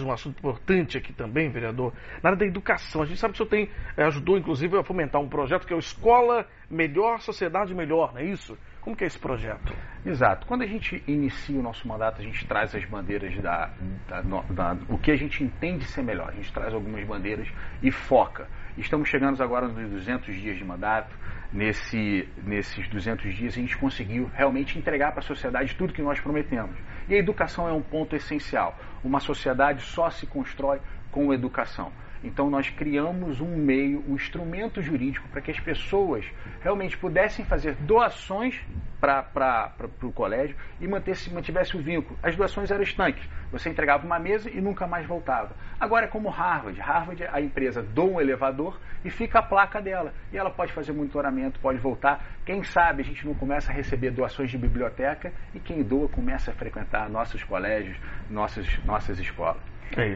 um assunto importante aqui também, vereador, na área da educação. A gente sabe que o senhor tem, eh, ajudou, inclusive, a fomentar um projeto que é o Escola Melhor, Sociedade Melhor, não é isso? Como que é esse projeto? Exato. Quando a gente inicia o nosso mandato, a gente traz as bandeiras da, da, da, o que a gente entende ser melhor. A gente traz algumas bandeiras e foca. Estamos chegando agora nos 200 dias de mandato. Nesse, nesses 200 dias, a gente conseguiu realmente entregar para a sociedade tudo que nós prometemos. E a educação é um ponto essencial. Uma sociedade só se constrói com educação. Então nós criamos um meio, um instrumento jurídico para que as pessoas realmente pudessem fazer doações para o colégio e manter, mantivesse o vínculo. As doações eram estanques. Você entregava uma mesa e nunca mais voltava. Agora é como Harvard. Harvard, a empresa doa um elevador e fica a placa dela. E ela pode fazer monitoramento, pode voltar. Quem sabe a gente não começa a receber doações de biblioteca e quem doa começa a frequentar nossos colégios, nossas, nossas escolas. É